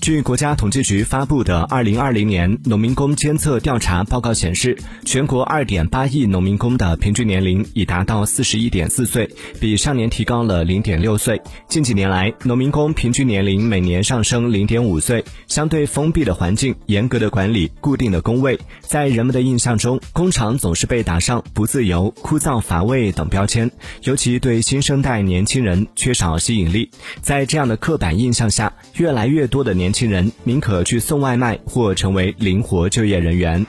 据国家统计局发布的《二零二零年农民工监测调查报告》显示，全国二点八亿农民工的平均年龄已达到四十一点四岁，比上年提高了零点六岁。近几年来，农民工平均年龄每年上升零点五岁。相对封闭的环境、严格的管理、固定的工位，在人们的印象中，工厂总是被打上不自由、枯燥乏味等标签，尤其对新生代年轻人缺少吸引力。在这样的刻板印象下，越来越多的年年轻人宁可去送外卖或成为灵活就业人员。